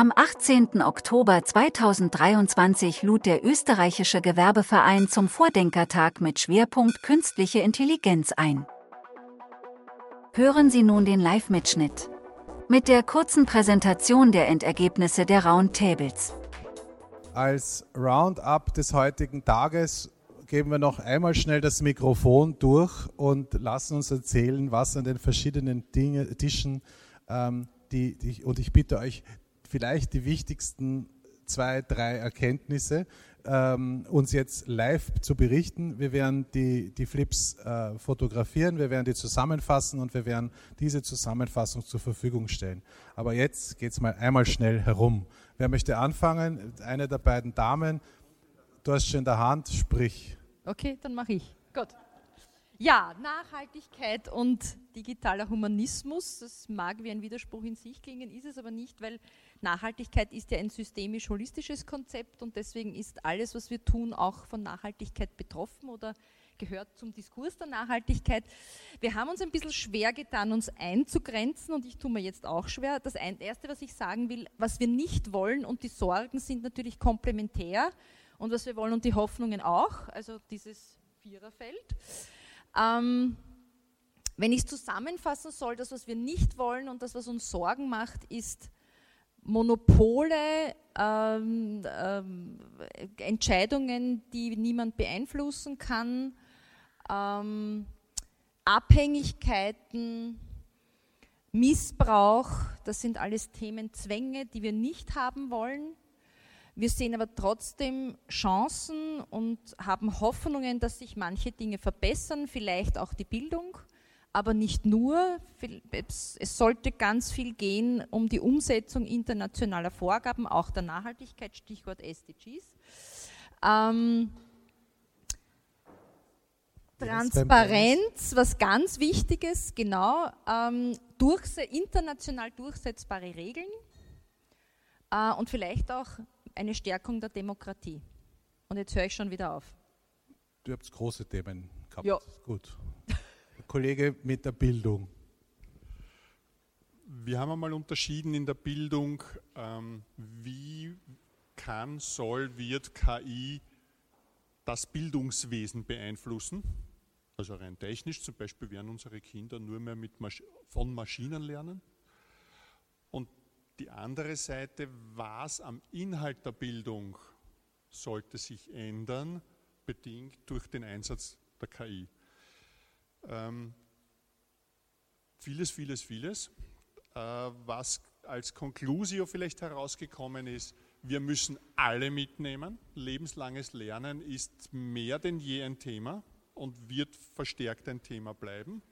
Am 18. Oktober 2023 lud der österreichische Gewerbeverein zum Vordenkertag mit Schwerpunkt Künstliche Intelligenz ein. Hören Sie nun den Live-Mitschnitt. Mit der kurzen Präsentation der Endergebnisse der Roundtables. Als Roundup des heutigen Tages geben wir noch einmal schnell das Mikrofon durch und lassen uns erzählen, was an den verschiedenen Dinge, Tischen, ähm, die, die, und ich bitte euch, vielleicht die wichtigsten zwei, drei Erkenntnisse ähm, uns jetzt live zu berichten. Wir werden die, die Flips äh, fotografieren, wir werden die zusammenfassen und wir werden diese Zusammenfassung zur Verfügung stellen. Aber jetzt geht es mal einmal schnell herum. Wer möchte anfangen? Eine der beiden Damen. Du hast schon in der Hand, sprich. Okay, dann mache ich. Gut. Ja, Nachhaltigkeit und digitaler Humanismus, das mag wie ein Widerspruch in sich klingen, ist es aber nicht, weil Nachhaltigkeit ist ja ein systemisch-holistisches Konzept und deswegen ist alles, was wir tun, auch von Nachhaltigkeit betroffen oder gehört zum Diskurs der Nachhaltigkeit. Wir haben uns ein bisschen schwer getan, uns einzugrenzen und ich tue mir jetzt auch schwer. Das Erste, was ich sagen will, was wir nicht wollen und die Sorgen sind natürlich komplementär und was wir wollen und die Hoffnungen auch, also dieses Viererfeld. Ähm, wenn ich es zusammenfassen soll, das, was wir nicht wollen und das, was uns Sorgen macht, ist Monopole, ähm, ähm, Entscheidungen, die niemand beeinflussen kann, ähm, Abhängigkeiten, Missbrauch, das sind alles Themen, Zwänge, die wir nicht haben wollen. Wir sehen aber trotzdem Chancen und haben Hoffnungen, dass sich manche Dinge verbessern, vielleicht auch die Bildung aber nicht nur. Es sollte ganz viel gehen um die Umsetzung internationaler Vorgaben, auch der Nachhaltigkeit, Stichwort SDGs. Ähm, Transparenz, was ganz Wichtiges, genau, ähm, durchse international durchsetzbare Regeln äh, und vielleicht auch eine Stärkung der Demokratie. Und jetzt höre ich schon wieder auf. Du habt große Themen gehabt. Ja. Gut. Kollege mit der Bildung. Wir haben einmal unterschieden in der Bildung, ähm, wie kann, soll, wird KI das Bildungswesen beeinflussen. Also rein technisch, zum Beispiel werden unsere Kinder nur mehr mit Masch von Maschinen lernen. Und die andere Seite, was am Inhalt der Bildung sollte sich ändern, bedingt durch den Einsatz der KI. Ähm, vieles, vieles, vieles. Äh, was als Conclusio vielleicht herausgekommen ist, wir müssen alle mitnehmen. Lebenslanges Lernen ist mehr denn je ein Thema und wird verstärkt ein Thema bleiben.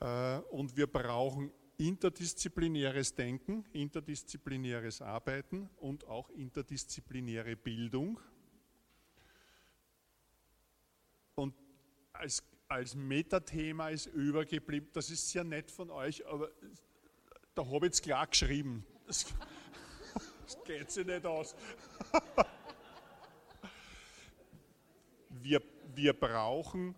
Äh, und wir brauchen interdisziplinäres Denken, interdisziplinäres Arbeiten und auch interdisziplinäre Bildung. Und als als Metathema ist übergeblieben. Das ist sehr nett von euch, aber da habe ich jetzt klar geschrieben. Das, das geht sich nicht aus. Wir, wir brauchen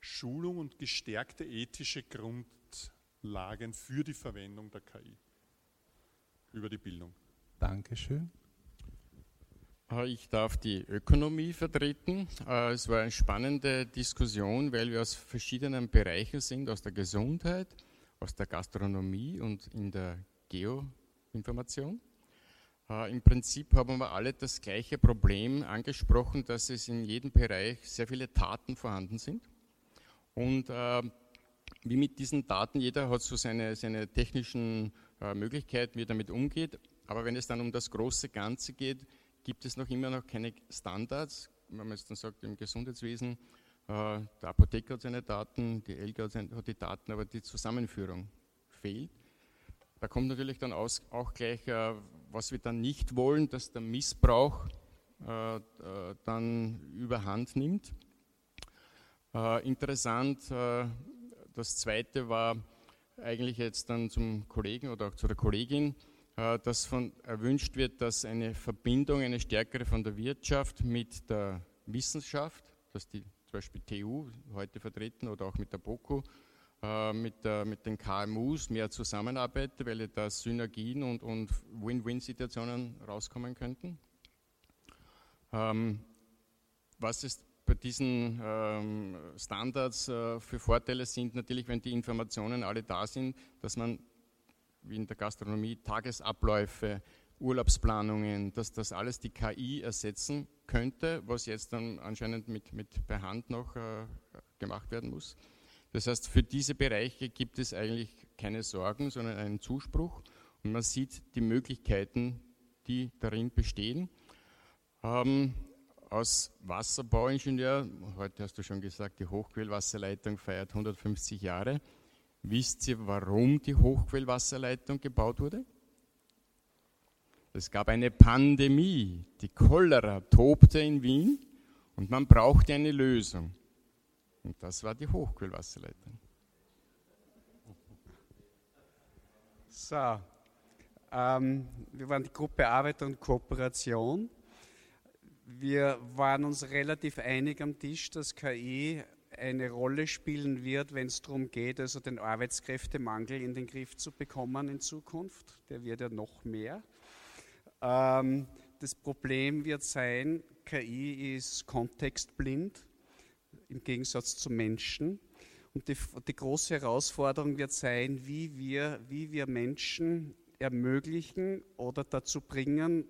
Schulung und gestärkte ethische Grundlagen für die Verwendung der KI über die Bildung. Dankeschön. Äh, ich darf die Ökonomie vertreten. Äh, es war eine spannende Diskussion, weil wir aus verschiedenen Bereichen sind, aus der Gesundheit, aus der Gastronomie und in der Geoinformation. Äh, Im Prinzip haben wir alle das gleiche Problem angesprochen, dass es in jedem Bereich sehr viele Daten vorhanden sind. Und wie mit diesen Daten, jeder hat so seine, seine technischen Möglichkeiten, wie er damit umgeht. Aber wenn es dann um das große Ganze geht, gibt es noch immer noch keine Standards. Wenn man jetzt dann sagt, im Gesundheitswesen, äh, der Apotheker hat seine Daten, die Elga hat die Daten, aber die Zusammenführung fehlt. Da kommt natürlich dann auch gleich, äh, was wir dann nicht wollen, dass der Missbrauch äh, dann überhand nimmt. interessant, das zweite war eigentlich jetzt dann zum Kollegen oder auch zu der Kollegin, dass von, erwünscht wird, dass eine Verbindung, eine stärkere von der Wirtschaft mit der Wissenschaft, dass die zum Beispiel TU heute vertreten oder auch mit der BOKU, äh, mit, der, mit den KMUs mehr zusammenarbeite, weil da Synergien und, und Win-Win-Situationen rauskommen könnten. Ähm, was ist bei diesen ähm, Standards äh, für Vorteile sind natürlich, wenn die Informationen alle da sind, dass man wie in der Gastronomie Tagesabläufe, Urlaubsplanungen, dass das alles die KI ersetzen könnte, was jetzt dann anscheinend mit, mit per Hand noch äh, gemacht werden muss. Das heißt, für diese Bereiche gibt es eigentlich keine Sorgen, sondern einen Zuspruch und man sieht die Möglichkeiten, die darin bestehen. Ähm, als Wasserbauingenieur, heute hast du schon gesagt, die Hochquellwasserleitung feiert 150 Jahre. Wisst ihr, warum die Hochquellwasserleitung gebaut wurde? Es gab eine Pandemie, die Cholera tobte in Wien und man brauchte eine Lösung. Und das war die Hochquellwasserleitung. So, ähm, wir waren die Gruppe Arbeit und Kooperation. Wir waren uns relativ einig am Tisch, dass KI eine Rolle spielen wird, wenn es darum geht, also den Arbeitskräftemangel in den Griff zu bekommen in Zukunft. Der wird ja noch mehr. Ähm, das Problem wird sein, KI ist kontextblind im Gegensatz zu Menschen. Und die, die, große Herausforderung wird sein, wie wir, wie wir Menschen ermöglichen oder dazu bringen,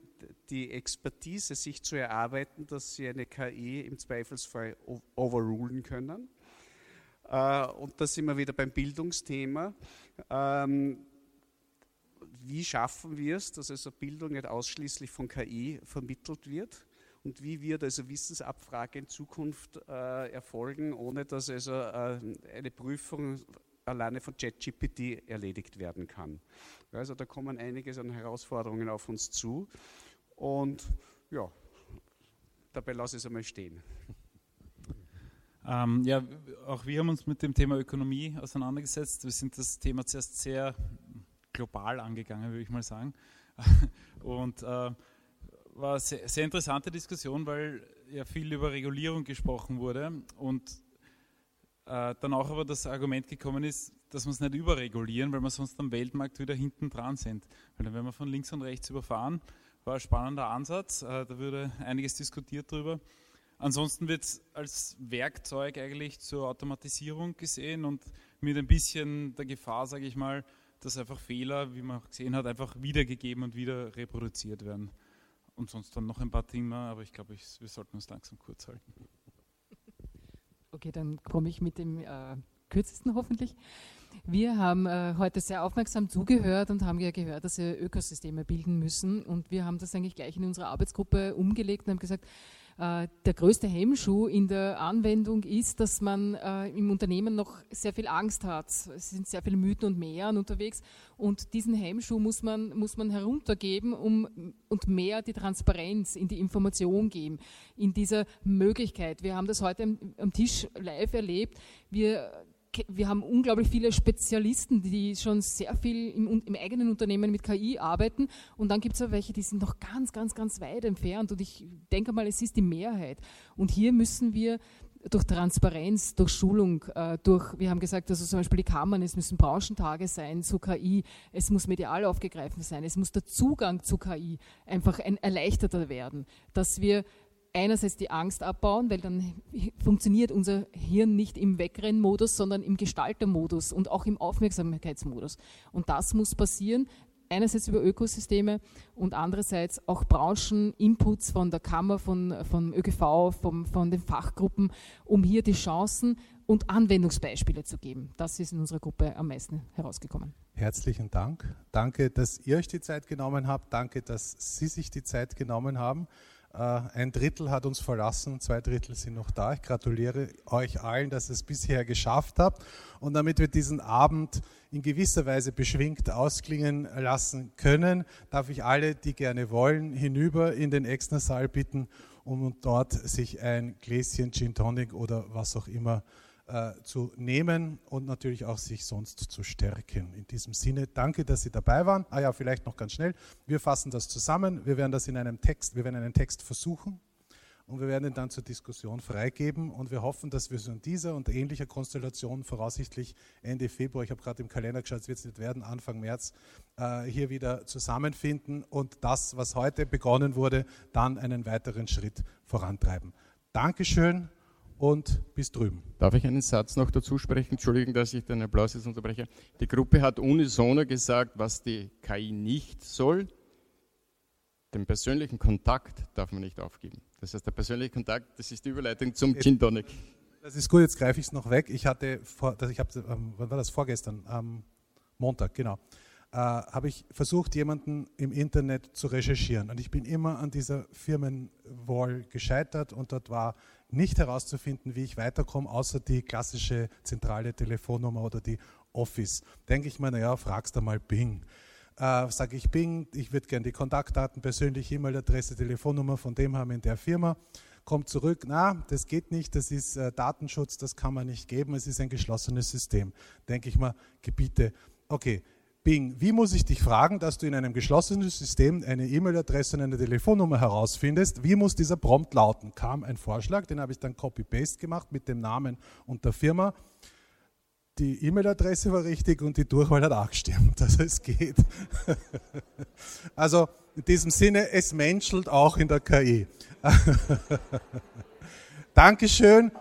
die Expertise sich zu erarbeiten, dass sie eine KI im Zweifelsfall overrulen können. Äh, und da sind wir wieder beim Bildungsthema. Ähm, wie schaffen wir es, dass also Bildung nicht ausschließlich von KI vermittelt wird? Und wie wird also Wissensabfrage in Zukunft äh, erfolgen, ohne dass also äh, eine Prüfung alleine von ChatGPT erledigt werden kann? Also da kommen einiges an Herausforderungen auf uns zu. Und ja, dabei lasse ich es einmal stehen. Ähm, ja, auch wir haben uns mit dem Thema Ökonomie auseinandergesetzt. Wir sind das Thema zuerst sehr global angegangen, würde ich mal sagen. Und äh, war eine sehr, sehr interessante Diskussion, weil ja viel über Regulierung gesprochen wurde und äh, dann auch aber das Argument gekommen ist, dass wir es nicht überregulieren, weil wir sonst am Weltmarkt wieder hinten dran sind. Weil dann werden wir von links und rechts überfahren. War ein spannender Ansatz, äh, da würde einiges diskutiert drüber. Ansonsten wird es als Werkzeug eigentlich zur Automatisierung gesehen und mit ein bisschen der Gefahr, sage ich mal, dass einfach Fehler, wie man gesehen hat, einfach wiedergegeben und wieder reproduziert werden. Und sonst dann noch ein paar Dinge, aber ich glaube, wir sollten uns langsam kurz halten. Okay, dann komme ich mit dem äh, kürzesten hoffentlich. Wir haben äh, heute sehr aufmerksam zugehört und haben ja gehört, dass wir Ökosysteme bilden müssen. Und wir haben das eigentlich gleich in unserer Arbeitsgruppe umgelegt und haben gesagt, äh, der größte Hemmschuh in der Anwendung ist, dass man äh, im Unternehmen noch sehr viel Angst hat. Es sind sehr viele Mythen und Mehren unterwegs und diesen Hemmschuh muss man, muss man heruntergeben um, und mehr die Transparenz in die Information geben, in dieser Möglichkeit. Wir haben das heute am, am Tisch live erlebt. Wir wir haben unglaublich viele Spezialisten, die schon sehr viel im, im eigenen Unternehmen mit KI arbeiten. Und dann gibt es auch welche, die sind noch ganz, ganz, ganz weit entfernt. Und ich denke mal, es ist die Mehrheit. Und hier müssen wir durch Transparenz, durch Schulung, äh, durch, wir haben gesagt, also zum Beispiel die Kammern, es müssen Branchentage sein zu KI, es muss medial aufgegriffen sein, es muss der Zugang zu KI einfach ein erleichterter werden, dass wir einerseits die Angst abbauen, weil dann funktioniert unser Hirn nicht im Wegrennmodus, sondern im Gestaltermodus und auch im Aufmerksamkeitsmodus. Und das muss passieren, einerseits über Ökosysteme und andererseits auch Brancheninputs von der Kammer, von, von ÖGV, vom, von den Fachgruppen, um hier die Chancen und Anwendungsbeispiele zu geben. Das ist in unserer Gruppe am meisten herausgekommen. Herzlichen Dank. Danke, dass ihr euch die Zeit genommen habt. Danke, dass Sie sich die Zeit genommen haben. Äh, ein Drittel hat uns verlassen, zwei Drittel sind noch da. Ich gratuliere euch allen, dass ihr es bisher geschafft habt. Und damit wir diesen Abend in gewisser Weise beschwingt ausklingen lassen können, darf ich alle, die gerne wollen, hinüber in den Exnersaal bitten, um dort sich ein Gläschen Gin Tonic oder was auch immer äh, zu nehmen und natürlich auch sich sonst zu stärken. In diesem Sinne, danke, dass Sie dabei waren. Ah ja, vielleicht noch ganz schnell. Wir fassen das zusammen. Wir werden das in einem Text, wir werden einen Text versuchen und wir werden ihn dann zur Diskussion freigeben und wir hoffen, dass wir so in dieser und ähnlicher Konstellation voraussichtlich Ende Februar, ich habe gerade im Kalender geschaut, es wird es nicht werden, Anfang März, äh, hier wieder zusammenfinden und das, was heute begonnen wurde, dann einen weiteren Schritt vorantreiben. Dankeschön und bis drüben. Darf ich einen Satz noch dazu sprechen? Entschuldigung, dass ich den Applaus jetzt unterbreche. Die Gruppe hat unisono gesagt, was die KI nicht soll. Den persönlichen Kontakt darf man nicht aufgeben. Das heißt, der persönliche Kontakt, das ist die Überleitung zum Gin Tonic. Das ist gut, jetzt greife ich es noch weg. Ich hatte, vor, ich habe, ähm, wann war das? Vorgestern, am Montag, genau. Äh, habe ich versucht, jemanden im Internet zu recherchieren. Und ich bin immer an dieser Firmenwall gescheitert und dort war nicht herauszufinden, wie ich weiterkomme, außer die klassische zentrale Telefonnummer oder die Office. Denke ich mir, naja, fragst du mal Bing. Äh, Sage ich Bing, ich würde gerne die Kontaktdaten, persönliche E-Mail-Adresse, Telefonnummer von dem haben in der Firma. Kommt zurück, na, das geht nicht, das ist äh, Datenschutz, das kann man nicht geben, es ist ein geschlossenes System. Denke ich mal, Gebiete, okay, Bing, wie muss ich dich fragen, dass du in einem geschlossenen System eine E-Mail-Adresse und eine Telefonnummer herausfindest? Wie muss dieser Prompt lauten? Kam ein Vorschlag, den habe ich dann Copy-Paste gemacht mit dem Namen und der Firma. Die E-Mail-Adresse war richtig und die Durchwahl hat auch gestimmt. Also es geht. Also in diesem Sinne, es menschelt auch in der KI. Dankeschön.